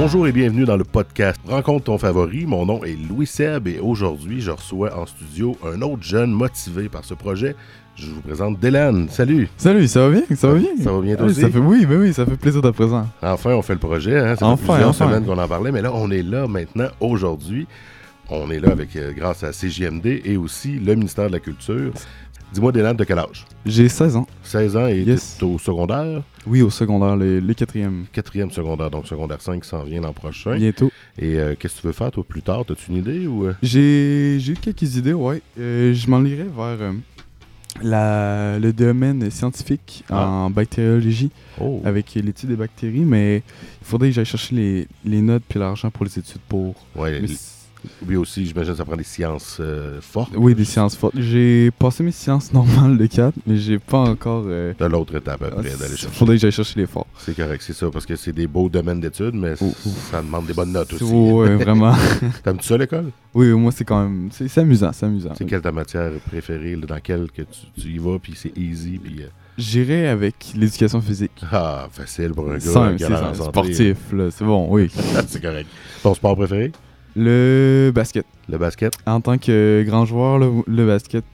Bonjour et bienvenue dans le podcast Rencontre ton favori. Mon nom est Louis Seb et aujourd'hui, je reçois en studio un autre jeune motivé par ce projet. Je vous présente Dylan. Salut. Salut, ça va bien? Ça va bien? Ça va bien toi Oui, aussi? ça fait, oui, ben oui, ça fait plaisir d'être présent. Enfin, on fait le projet. Hein? Ça fait Enfin, plusieurs enfin. semaines qu'on en parlait, mais là, on est là maintenant, aujourd'hui. On est là avec, euh, grâce à CJMD et aussi le ministère de la Culture. Dis-moi, Dylan, de quel âge? J'ai 16 ans. 16 ans et Yes. au secondaire, Oui, au secondaire, les, les quatrièmes. quatrième secondaire, donc secondaire 5 qui s'en vient l'an prochain. Bientôt. Et euh, qu'est-ce que tu veux faire, toi, plus tard? As-tu une idée ou... euh? J'ai j'ai eu quelques idées, ouais. Euh, je m'en irais vers euh, la, le domaine scientifique Ah. en bactériologie Oh, avec l'étude des bactéries, mais il faudrait que j'aille chercher les, les notes puis l'argent pour les études pour. ouais, Oui aussi, j'imagine que ça prend des sciences euh, fortes. oui, des sciences fortes. J'ai passé mes sciences normales de 4, mais j'ai pas encore. euh, De l'autre étape après, d'aller chercher. faudrait que j'aille chercher les forts. C'est correct, c'est ça, parce que c'est des beaux domaines d'études, mais Oh, oh. ça demande des bonnes notes aussi. Ouais, vraiment. T'aimes-tu ça, l'école? Oui, moi, c'est quand même. C'est amusant, c'est amusant. C'est quelle ta matière préférée, là, dans quelle que tu, tu y vas, puis c'est easy, puis... euh, J'irai avec l'éducation physique. Ah, facile pour un gars Simple, sportif, là, c'est bon, oui. c'est correct. Ton sport préféré? Le basket. Le basket? En tant que grand joueur, le, le basket,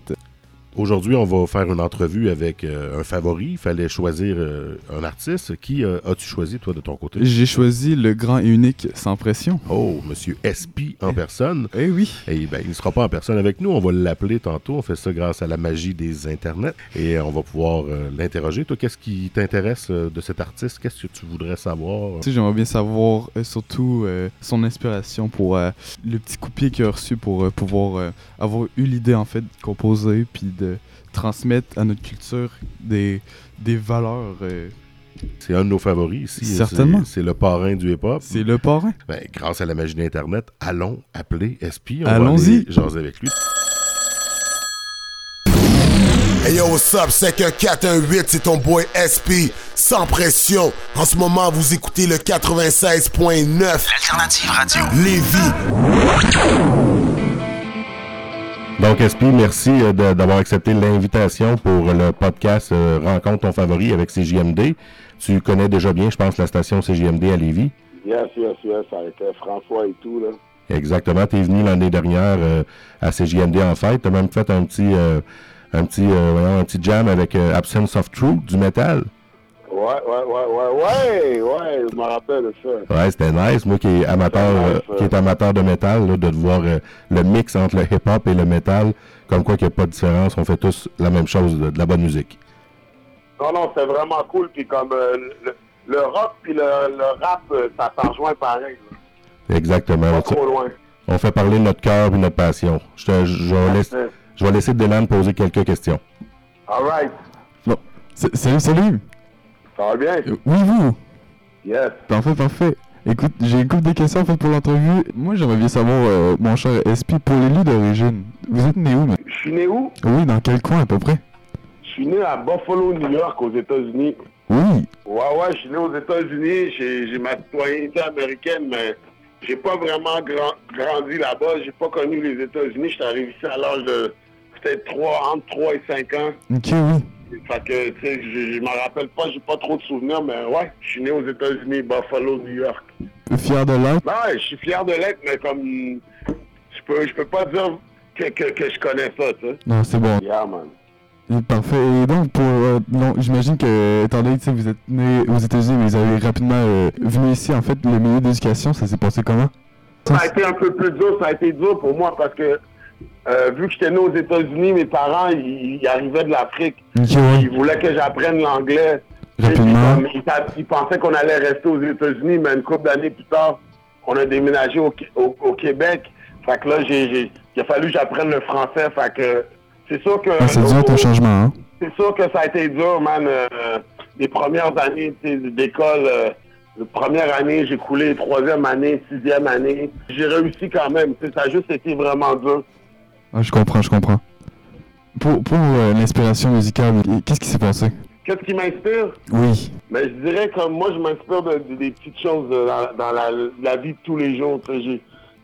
Aujourd'hui, on va faire une entrevue avec euh, un favori. Il fallait choisir euh, un artiste. Qui euh, as-tu choisi, toi, de ton côté? j'ai choisi le grand et unique sans pression. Oh, Monsieur SP en personne. Eh oui. Et ben, il ne sera pas en personne avec nous. On va l'appeler tantôt. On fait ça grâce à la magie des internets. Et on va pouvoir l'interroger. Toi, qu'est-ce qui t'intéresse de cet artiste? Qu'est-ce que tu voudrais savoir? Tu sais, j'aimerais bien savoir surtout son inspiration pour le petit coup de pied qu'il a reçu pour pouvoir avoir eu l'idée en fait de composer puis de transmettre à notre culture des, des valeurs. euh, C'est un de nos favoris ici. Certainement. C'est- le parrain du hip-hop. c'est le parrain. Ben, grâce à la magie d'Internet, allons appeler SP. On Allons-y. va aller jaser avec lui. Hey yo, what's up? C'est que 418, c'est ton boy SP, sans pression. En ce moment, vous écoutez le 96.9 Alternative Radio. Lévis. Donc, SP, merci euh, d'avoir accepté l'invitation pour le podcast euh, Rencontre ton favori avec CJMD. Tu connais déjà bien, je pense, la station CJMD à Lévis. Yes, yes, yes, avec euh, François et tout, là. Exactement. Tu es venu l'année dernière euh, à CJMD en fête. Tu as même fait un petit, euh, un petit, un petit jam avec Absence of Truth du métal. Ouais, ouais, ouais, ouais, ouais, ouais, je me rappelle de ça. Ouais, c'était nice. Moi qui est amateur, euh, qui est amateur de métal, là, de voir euh, le mix entre le hip-hop et le métal, comme quoi qu'il n'y a pas de différence, on fait tous la même chose, de, de la bonne musique. Non, non, c'est vraiment cool, puis comme euh, le, le rock puis le, le rap, ça s'en rejoint pareil, là. Exactement. pas On, trop loin. on fait parler notre cœur et notre passion. Je, te- je, je vais laisser, je vais laisser Dylan poser quelques questions. All right, Bon. Salut, salut. Ça va bien? Euh, Oui, vous? Yes. Parfait, parfait. Écoute, j'ai une couple de questions en fait pour l'entrevue. Moi, j'aimerais bien savoir, euh, mon cher SP, pour les lieux d'origine, vous êtes né où mais- Je suis né où? Oui, dans quel coin à peu près? Je suis né à Buffalo, New York, aux États-Unis. Oui. Ouais, ouais, je suis né aux États-Unis, j'ai j'ai ma citoyenneté américaine, mais j'ai pas vraiment grand- grandi là-bas. J'ai pas connu les États-Unis. Je suis arrivé ici à l'âge de peut-être 3, entre 3 et 5 ans. Ok, oui. Fait que, tu sais, je, je m'en rappelle pas, j'ai pas trop de souvenirs, mais ouais, je suis né aux États-Unis, Buffalo, New York. Fier de l'être? Ben ouais, je suis fier de l'être, mais comme, je peux, je peux pas dire que, que, que je connais ça, tu sais. Non, c'est bon. Yeah, man. Et Parfait. Et donc, pour. euh, non, j'imagine que, étant donné que vous êtes né aux États-Unis, mais vous avez rapidement euh, venu ici, en fait, le milieu d'éducation, ça s'est passé comment? Ça a été un peu plus dur, ça a été dur pour moi parce que euh, vu que j'étais né aux États-Unis, mes parents, ils, ils arrivaient de l'Afrique. Ils voulaient que j'apprenne l'anglais. Comme, Ils, sa- ils pensaient qu'on allait rester aux États-Unis, mais une couple d'années plus tard, on a déménagé au, Qué- au- au Québec. Fait que là, j'ai, il a fallu que j'apprenne le français. Fait que c'est sûr que Ah, c'est dur ton changement, hein c'est sûr que ça a été dur, man. euh, les premières années d'école, euh, la première année, j'ai coulé, troisième année, sixième année. J'ai réussi quand même. Ça a juste été vraiment dur. Ah, je comprends, je comprends. Pour, pour euh, l'inspiration musicale, qu'est-ce qui s'est passé? Qu'est-ce qui m'inspire? Oui. Mais je dirais que moi, je m'inspire de, de- des petites choses euh, dans, dans la, la vie de tous les jours. Tu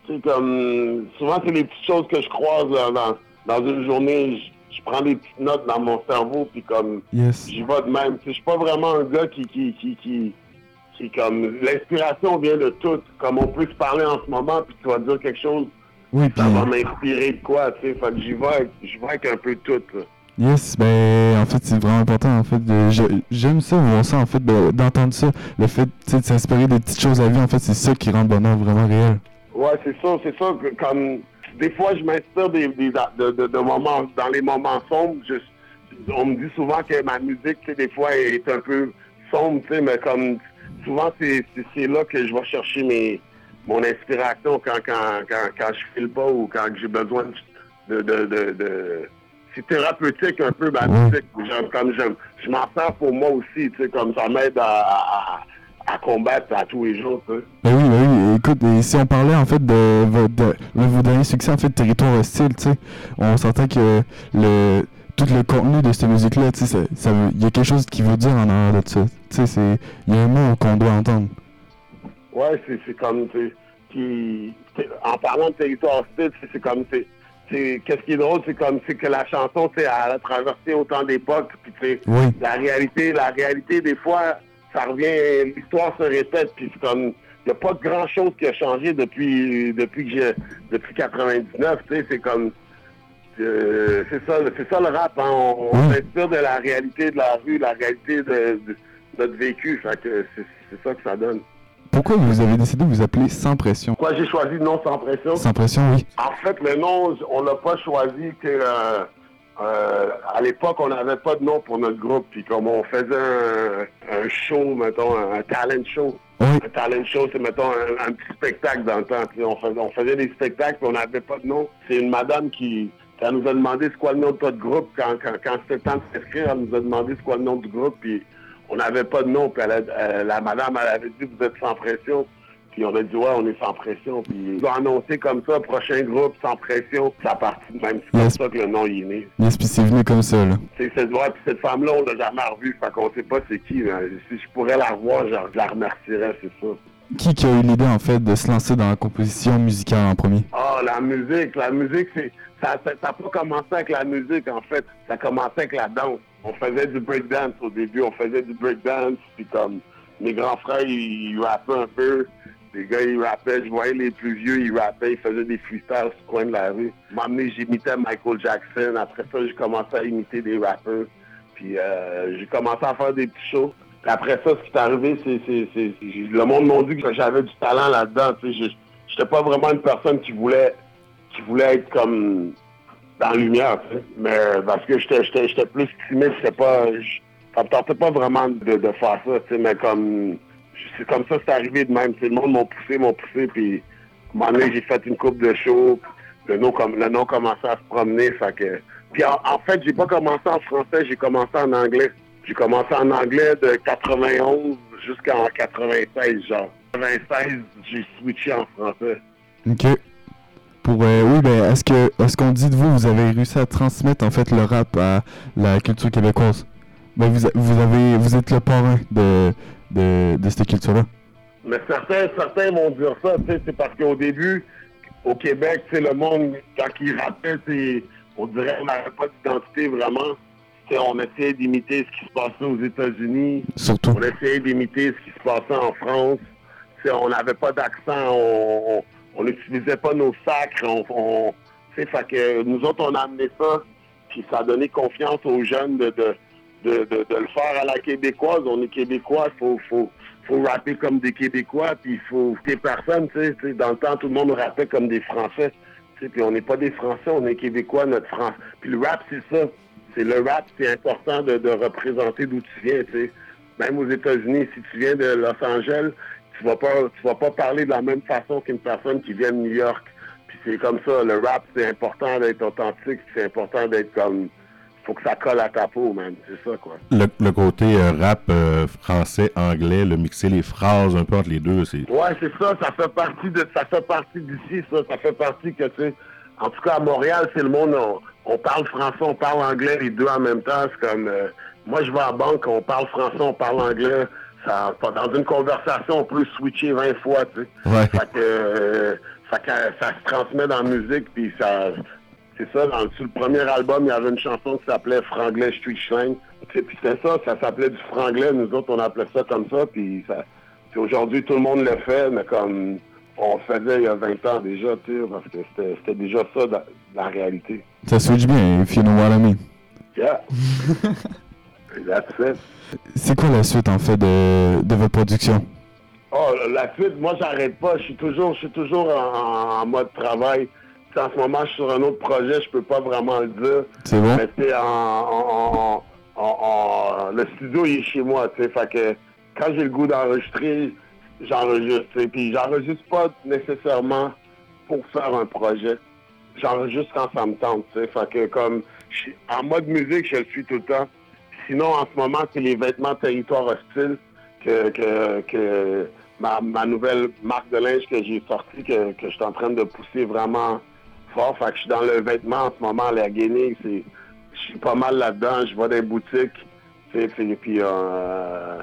sais, comme, souvent, c'est les petites choses que je croise là, dans, dans une journée. Je, je prends des petites notes dans mon cerveau, puis comme, Yes. j'y vais de même. Je suis pas vraiment un gars qui, qui, qui, qui, comme l'inspiration vient de tout. Comme on peut se parler en ce moment, puis tu vas dire quelque chose, Oui, ça va m'inspirer de quoi, tu sais? Fait que j'y vais, j'y vais avec un peu tout. là. yes, ben en fait c'est vraiment important en fait. J'aime ça, voir ça en fait, de- d'entendre ça, le fait tu sais, de s'inspirer des petites choses à vie en fait, c'est ça qui rend le bonheur vraiment réel. Ouais, c'est ça, c'est ça. que Comme des fois, je m'inspire des, des- de, de- de moments, dans les moments sombres. je- on me dit souvent que ma musique, des fois, est un peu sombre, tu sais, mais comme souvent, c'est là que je vais chercher mes, mon inspiration quand, quand, quand, quand je file pas ou quand j'ai besoin de... de, de, de- c'est thérapeutique un peu ma Ouais. musique. Comme j'aime, je m'en sers pour moi aussi, tu sais, comme ça m'aide à, à, à combattre à tous les jours, tu sais. Ben oui, ben oui, écoute, et si on parlait en fait de, de, de vos derniers succès en fait territoire hostile, tu sais, on s'entend que le tout le contenu de cette musique-là, tu sais, ça, ça veut- il y a quelque chose qui veut dire en arrière de ça. Tu sais, il y a un mot qu'on doit entendre. Ouais, c'est, comme, tu qui- en parlant de territoire hostile, c'est, comme, qu'est-ce qui est drôle, c'est comme, c'est que la chanson, tu elle a traversé autant d'époques, puis tu sais, Oui, la réalité, la réalité, des fois, ça revient, l'histoire se répète, puis c'est comme, il n'y a pas grand chose qui a changé depuis, depuis que depuis 99, tu sais, c'est comme, euh, c'est ça, c'est ça le rap, hein, on, on Oui. s'inspire de la réalité de la rue, la réalité de, de notre vécu, fait que c'est ça que ça donne. Pourquoi vous avez décidé de vous appeler Sans Pression? Pourquoi j'ai choisi le nom sans pression? Sans Pression, oui. En fait, le nom, on l'a pas choisi que euh, euh, à l'époque, on n'avait pas de nom pour notre groupe. Puis comme on faisait un, un show, mettons, un, talent show. Oui, Un talent show, c'est, mettons, un, un petit spectacle dans le temps. Puis on, faisait, on faisait des spectacles, puis on n'avait pas de nom. C'est une madame qui, elle nous a demandé c'est quoi le nom de notre groupe. Quand, quand, quand c'était le temps de s'inscrire, elle nous a demandé c'est quoi le nom du groupe. Puis on n'avait pas de nom. Puis elle a- euh, la madame, elle avait dit vous êtes sans pression. Puis on a dit ouais, on est sans pression. Puis ils ont annoncé comme ça, prochain groupe sans pression. Ça parti de même. C'est comme ça que le nom y est né. yes, puis c'est venu comme ça, là. C'est cette ouais, puis cette femme-là, on l'a jamais revue. Fait qu'on sait pas c'est qui. si je pourrais la revoir, je, je la remercierais, c'est ça. Qui qui a eu l'idée en fait de se lancer dans la composition musicale en premier? Ah, la musique, la musique, c'est ça n'a a pas commencé avec la musique, en fait. Ça a commencé avec la danse. On faisait du breakdance au début, on faisait du breakdance, puis comme mes grands frères, ils, ils rappaient un peu. Les gars, ils rappaient, je voyais les plus vieux, ils rappaient, ils faisaient des freestyles sur le coin de la rue. M'a amené, j'imitais Michael Jackson. Après ça, j'ai commencé à imiter des rappeurs. Puis euh, j'ai commencé à faire des petits shows. Puis après ça, ce qui est arrivé, c'est, le monde m'a dit que j'avais du talent là-dedans. Je j'étais pas vraiment une personne qui voulait, qui voulait être comme dans la lumière. Tu sais. Mais parce que j'étais, plus timide, c'était pas, ça me tentait pas vraiment de, de faire ça. Tu sais, mais comme, c'est comme ça, c'est arrivé de même. Le monde m'a poussé, m'a poussé, puis à un moment donné, j'ai fait une coupe de show. Le nom, comme, le nom commençait à se promener, fait que... Puis en, en fait, j'ai pas commencé en français, j'ai commencé en anglais. J'ai commencé en anglais de 91 jusqu'en 96, genre. 96, j'ai switché en français. Ok. Pour euh, oui, ben est-ce que est-ce qu'on dit de vous, vous avez réussi à transmettre en fait le rap à la culture québécoise? Ben vous, a- vous avez vous êtes le parrain de de, de cette culture-là. Mais certains, certains vont dire ça, tu sais, c'est parce qu'au début, au Québec, sais, le monde, quand il on dirait qu'on n'avait pas d'identité vraiment. Tu sais, on essayait d'imiter ce qui se passait aux États-Unis. Surtout. On essayait d'imiter ce qui se passait en France. Tu sais, on n'avait pas d'accent, on on n'utilisait pas nos sacres. On, on- fait que nous autres, on a amené ça, puis ça a donné confiance aux jeunes de, de, de, de- le faire à la québécoise. On est québécois, il faut, faut, faut rapper comme des Québécois, puis il faut des personnes, tu sais, tu sais, dans le temps, tout le monde rappait comme des Français. Puis on n'est pas des Français, on est Québécois, notre France. Puis le rap, c'est ça. C'est le rap, c'est important de, représenter d'où tu viens, tu sais. Même aux États-Unis, si tu viens de Los Angeles, tu vas pas, tu vas pas parler de la même façon qu'une personne qui vient de New York. Puis c'est comme ça, le rap, c'est important d'être authentique, c'est important d'être comme, faut que ça colle à ta peau, man. C'est ça, quoi. Le, le côté euh, rap euh, français, anglais, le mixer les phrases un peu entre les deux, c'est. Ouais, c'est ça, ça fait partie de ça fait partie d'ici, ça, ça fait partie que tu sais. En tout cas à Montréal, c'est le monde, on, on parle français, on parle anglais, les deux en même temps. C'est comme euh, moi je vais à la banque, on parle français, on parle anglais. Ça, dans une conversation, on peut switcher 20 fois, tu sais. Ouais. Fait que, euh, fait que ça se transmet dans la musique, puis ça. C'est ça, dans, sur le premier album, il y avait une chanson qui s'appelait Franglais Street Slang. Puis c'était ça, ça s'appelait du franglais. Nous autres, on appelait ça comme ça, puis ça, aujourd'hui, tout le monde le fait, mais comme on le faisait il y a 20 ans déjà, tu sais, parce que c'était déjà ça dans, la réalité. Ça switch bien, if you know what I mean. Yeah. C'est quoi la suite, en fait, de, de votre production? Oh, la suite, moi, j'arrête pas. Je suis toujours, je suis toujours en, en mode travail. En ce moment, je suis sur un autre projet, je peux pas vraiment le dire. C'est bon? Mais en, en- le studio, il est chez moi, tu sais. Fait que quand j'ai le goût d'enregistrer, j'enregistre. Puis j'enregistre pas nécessairement pour faire un projet. J'enregistre quand ça me tente, tu sais. Fait que comme, en mode musique, je le suis tout le temps. Sinon, en ce moment, c'est les vêtements territoire hostile que, que, que ma, ma nouvelle marque de linge que j'ai sortie, que, que je suis en train de pousser vraiment fort. Fait que je suis dans le vêtement en ce moment, la gaming, c'est. Je suis pas mal là-dedans, je vais dans les boutiques. Puis, puis, euh,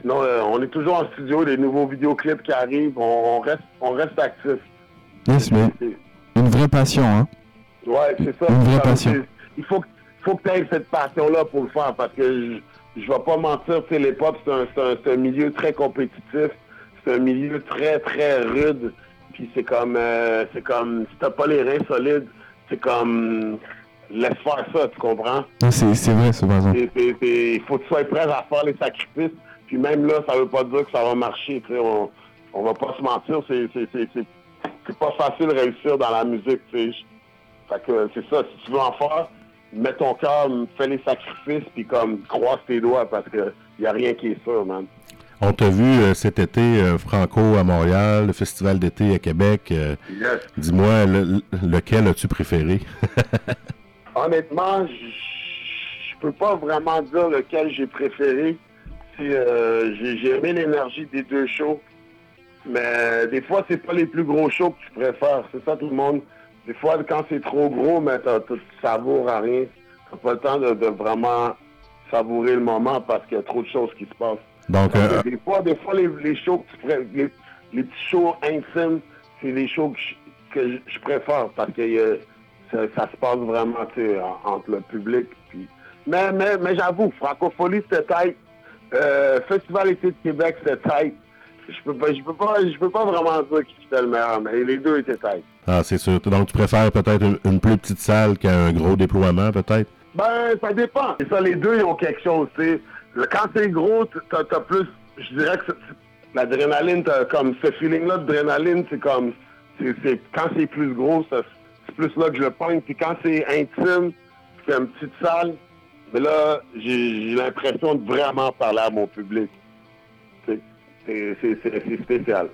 sinon, euh, on est toujours en studio, des nouveaux vidéoclips qui arrivent, on, on reste on reste actif. Yes, mais une vraie passion, hein? Ouais, c'est ça. Une vraie Ça, passion. Il faut, que- faut que tu aies cette passion-là pour le faire parce que je, je vais pas mentir, tu sais, l'hip-hop, c'est un, c'est un- milieu très compétitif. C'est un milieu très, très rude. Puis c'est comme, euh, c'est comme, si t'as pas les reins solides, c'est comme, laisse faire ça, tu comprends? Ouais, C'est vrai. C'est- c'est- Il faut que tu sois prêt à faire les sacrifices. Puis même là, ça veut pas dire que ça va marcher. tu sais, On, on va pas se mentir, c'est pas facile de réussir dans la musique. tu sais. Fait que c'est ça, si tu veux en faire, mets ton cœur, fais les sacrifices, puis comme croise tes doigts parce que y a rien qui est sûr, man. On t'a vu euh, cet été, euh, Franco à Montréal, le festival d'été à Québec. euh, Yes. Dis-moi, le- lequel as-tu préféré? Honnêtement, je peux pas vraiment dire lequel j'ai préféré. J'ai j'ai aimé l'énergie des deux shows. Mais des fois, c'est pas les plus gros shows que tu préfères. C'est ça tout le monde? Des fois, quand c'est trop gros, mais tu savoures à rien. T'as pas le temps de, de vraiment savourer le moment parce qu'il y a trop de choses qui se passent. Donc, euh, Des fois, des fois les, les shows que tu pré- les, les petits shows intimes, c'est les shows que je, que je- je préfère parce que euh, ça, ça se passe vraiment entre le public. Puis... Mais, mais, mais j'avoue, Francophonie, c'était tight. Euh, Festival été de Québec, c'était tight. Je peux pas, je peux pas, je peux pas vraiment dire qui était le meilleur, mais les deux étaient tight. ah, c'est sûr. Donc, tu préfères peut-être une, une plus petite salle qu'un gros déploiement, peut-être? Ben, ça dépend. Et ça, les deux, ils ont quelque chose, tu sais. Le- Quand c'est gros, t'as as plus, je dirais que l'adrénaline, t'as comme, ce feeling-là d'adrénaline, c'est comme, c'est quand c'est plus gros, c'est plus là que je le pogne. Puis quand c'est intime, c'est une petite salle, mais là, j'ai l'impression de vraiment parler à mon public. C'est spécial.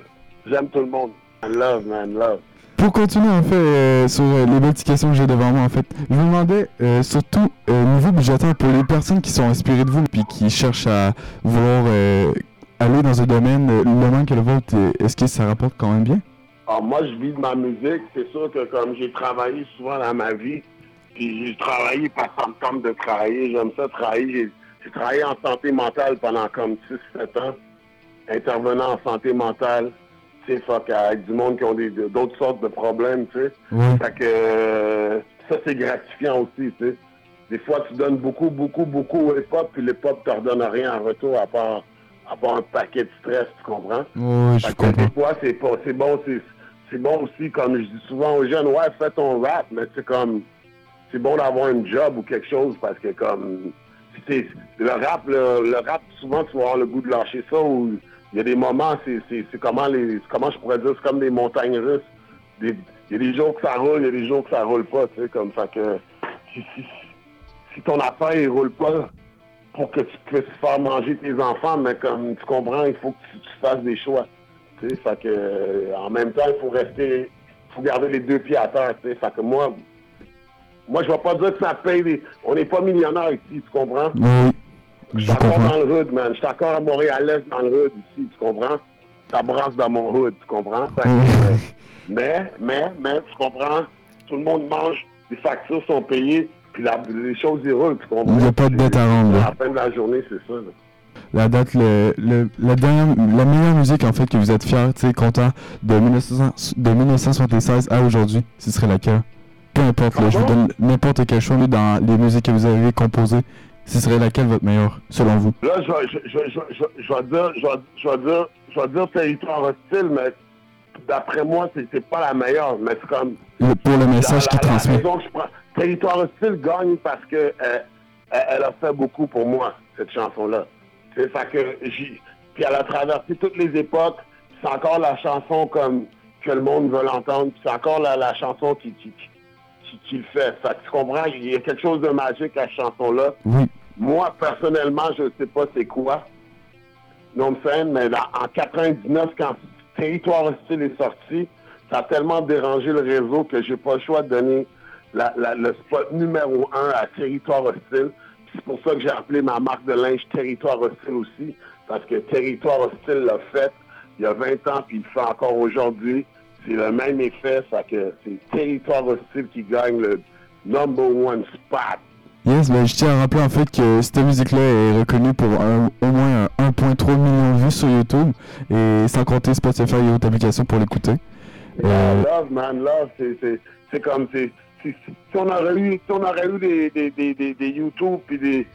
J'aime tout le monde. Love, man, love. Pour continuer en fait euh, sur euh, les petites questions que j'ai devant moi en fait, je me demandais euh, surtout niveau budgétaire pour les personnes qui sont inspirées de vous puis qui cherchent à vouloir aller dans un domaine le même que le vôtre, est-ce que ça rapporte quand même bien? Alors moi, je vis de ma musique. C'est sûr que comme j'ai travaillé souvent dans ma vie, puis j'ai travaillé que ça me tente de travailler. J'aime ça travailler. J'ai- J'ai travaillé en santé mentale pendant comme 6-7 ans, intervenant en santé mentale. Tu sais, fuck, avec du monde qui ont d'autres sortes de problèmes, tu sais. Oui. Fait que euh, ça, c'est gratifiant aussi, tu sais. Des fois, tu donnes beaucoup, beaucoup, beaucoup au hip-hop, puis le hip-hop te redonne rien en retour à part, à part un paquet de stress, tu comprends? Oui, je que comprends. des fois, c'est pas, c'est bon, c'est, c'est bon aussi, comme je dis souvent aux jeunes, ouais, fais ton rap, mais c'est comme, c'est bon d'avoir un job ou quelque chose parce que comme, le rap, le, le rap, souvent, tu vas avoir le goût de lâcher ça ou il y a des moments, c'est, comment les, comment je pourrais dire, c'est comme des montagnes russes. Il y a des jours que ça roule, il y a des jours que ça roule pas, tu sais, comme, si, ton affaire, il roule pas, pour que tu puisses faire manger tes enfants, mais comme tu comprends, il faut que tu, fasses des choix. Tu sais, fait que, euh, en même temps, il faut rester, faut garder les deux pieds à terre. Tu sais, fait que moi, moi, je vais pas dire que ça paye. Des... On n'est pas millionnaire ici, tu comprends? Je suis encore dans le hood, man. Je suis encore à Montréal-Est dans le hood ici, tu comprends? Ça brasse dans mon hood, tu comprends? Que, euh, mais, mais, mais, tu comprends? Tout le monde mange, les factures sont payées, puis la- les choses y roulent, tu comprends? Il n'y a pas de dette à rendre. À la fin de la journée, c'est ça. là. La date, le, le- la, dernière, la meilleure musique en fait que vous êtes fier, tu sais, content de, 1900 de 1976 à aujourd'hui, ce serait laquelle? Peu importe, là, je vous donne n'importe quel choix dans les musiques que vous avez composées. Ce serait laquelle votre meilleure, selon vous? Là, je vais, je, je, je, dire, territoire hostile, mais d'après moi, c'est, pas la meilleure. Mais c'est comme. Le- pour le message la transmet. que je prends- Territoire hostile gagne parce que euh, elle, a fait beaucoup pour moi, cette chanson-là. C'est ça que j'ai. Puis elle a traversé toutes les époques. C'est encore la chanson comme que le monde veut l'entendre. C'est encore la, la chanson qui, qui, qui, qui- le fait. Fait que tu comprends, il y a quelque chose de magique à cette chanson-là. Oui. Moi, personnellement, je ne sais pas c'est quoi. Non, me mais en 99, quand Territoire Hostile est sorti, ça a tellement dérangé le réseau que j'ai pas le choix de donner la- la- le spot numéro un à Territoire Hostile. C'est pour ça que j'ai appelé ma marque de linge Territoire Hostile aussi, parce que Territoire Hostile l'a fait il y a 20 ans, puis il le fait encore aujourd'hui. C'est le même effet, ça que c'est Territoire Hostile qui gagne le number one spot. Yes, ben, je tiens à rappeler en fait que cette musique-là est reconnue pour un- au moins un 1.3 million de vues sur YouTube et sans compter Spotify et autres applications pour l'écouter. Euh, Love, man, love, c'est, comme, c'est- si on aurait eu, si on aurait eu des, des, des, des, des YouTube puis des,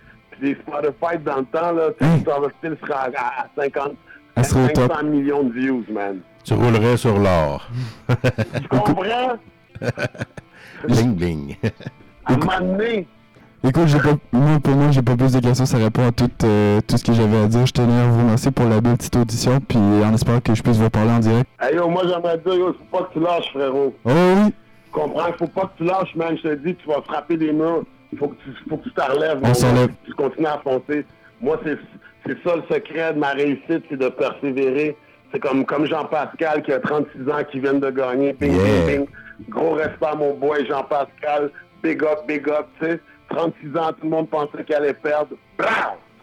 des Spotify dans le temps, là, Territoire Hostile serait à, à, à 50, Elle serait au top. 500 millions de views, man. Tu roulerais sur l'or. Tu comprends? bling bling. À un moment donné, Écoute, j'ai pas, moi, pour moi, j'ai pas plus de questions, ça répond à tout, euh, tout ce que j'avais à dire. Je tenais à vous remercier pour la belle petite audition, puis en espérant que je puisse vous parler en direct. hey, yo, moi j'aimerais dire, yo, faut pas que tu lâches, frérot. Oh oui, Tu comprends? Faut pas que tu lâches, man. Je te dis, tu vas frapper des murs. Faut que tu, faut que tu te relèves. On s'enlève. Tu continues à foncer. Moi, c'est, c'est ça le secret de ma réussite, c'est de persévérer. C'est comme, comme Jean-Pascal qui a 36 ans, qui vient de gagner. Bing, Yeah. bing, bing. Gros respect à mon boy Jean-Pascal. Big up, big up, tu sais. 36 ans, tout le monde pensait qu'elle allait perdre. Blam!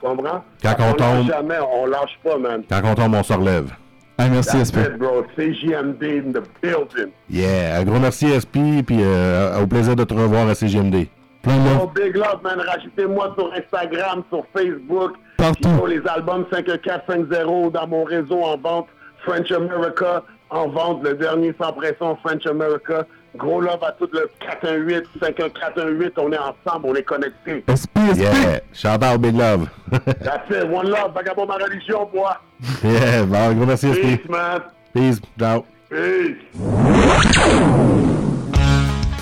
Tu comprends? Quand on lâche tombe- jamais, on lâche pas, man. Quand on tombe, on se relève. Ah, merci That's SP. it, bro. CJMD in the building. Yeah, un gros merci SP, puis euh, au plaisir de te revoir à CGMD. Plein de Oh, love. big love, man. Rajoutez-moi sur Instagram, sur Facebook. Partout. Oh, les albums 5450 dans mon réseau en vente. French America en vente. Le dernier sans pression, French America. Gros love à tout le 418, 51418. On est ensemble, on est connectés. SP, SP. Yeah, shout out Big Love. That's it. One love. Vagabond ma religion, boy. yeah, bon, gros merci SP. Peace, man. Peace, ciao. Peace.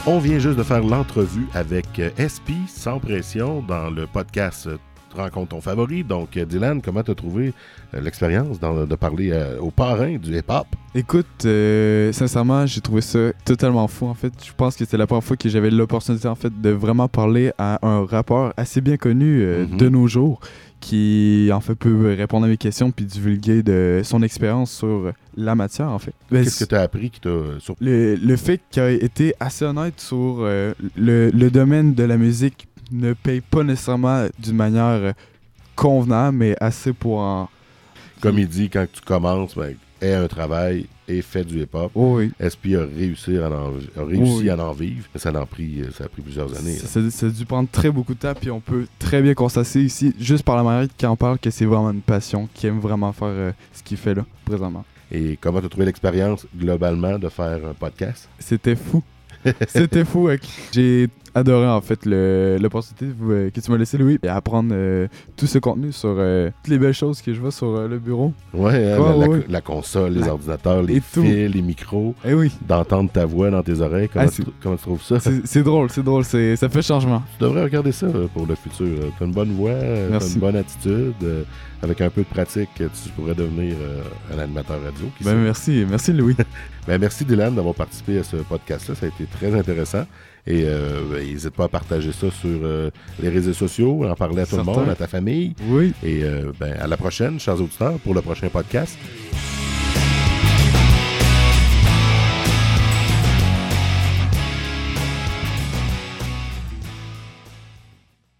On vient juste de faire l'entrevue avec euh, SP sans pression dans le podcast euh, Rencontre ton favori. Donc, euh, Dylan, comment t'as trouvé euh, l'expérience de parler euh, au parrain du hip-hop? Écoute, euh, sincèrement, j'ai trouvé ça totalement fou. En fait, je pense que c'est la première fois que j'avais l'opportunité en fait de vraiment parler à un rappeur assez bien connu euh, Mhm. de nos jours, qui en fait peut répondre à mes questions puis divulguer de son expérience sur la matière en fait. Ben, Qu'est-ce que t'as appris qui t'a sur... le, le fait qu'il a été assez honnête sur le, le domaine de la musique ne paye pas nécessairement d'une manière euh, convenable, mais assez pour en. Comme il dit, quand tu commences, ben, aie un travail et fais du hip-hop. Oh oui. SP a réussi à en, a réussi Oui. à en vivre, mais ça, en pris, euh, ça a pris plusieurs années. Ça, a dû prendre très beaucoup de temps, puis on peut très bien constater ici, juste par la manière qu'il en parle, que c'est vraiment une passion, qu'il aime vraiment faire euh, ce qu'il fait là, présentement. Et comment t'as trouvé l'expérience globalement de faire un podcast? C'était fou. C'était fou. J'ai adoré en fait l'opportunité euh, que tu m'as laissé, Louis, et apprendre euh, tout ce contenu sur euh, toutes les belles choses que je vois sur euh, le bureau. Ouais, hein, la, la- ouais. la console, les La- ordinateurs, les et fils, les micros, Eh oui, d'entendre ta voix dans tes oreilles. Comment, Ah, tu, c'est- comment tu trouves ça? c'est drôle, c'est drôle, ça fait changement. Tu devrais regarder ça pour le futur. T'as une bonne voix, t'as une bonne attitude. avec un peu de pratique, tu pourrais devenir euh, un animateur radio. qui Ben, merci, merci Louis. Ben, merci Dylan d'avoir participé à ce podcast-là. Ça a été très intéressant. Et euh, ben, n'hésite pas à partager ça sur euh, les réseaux sociaux, en parler à tout le monde, à ta famille. oui. Et euh, ben, à la prochaine, chers auditeurs, pour le prochain podcast.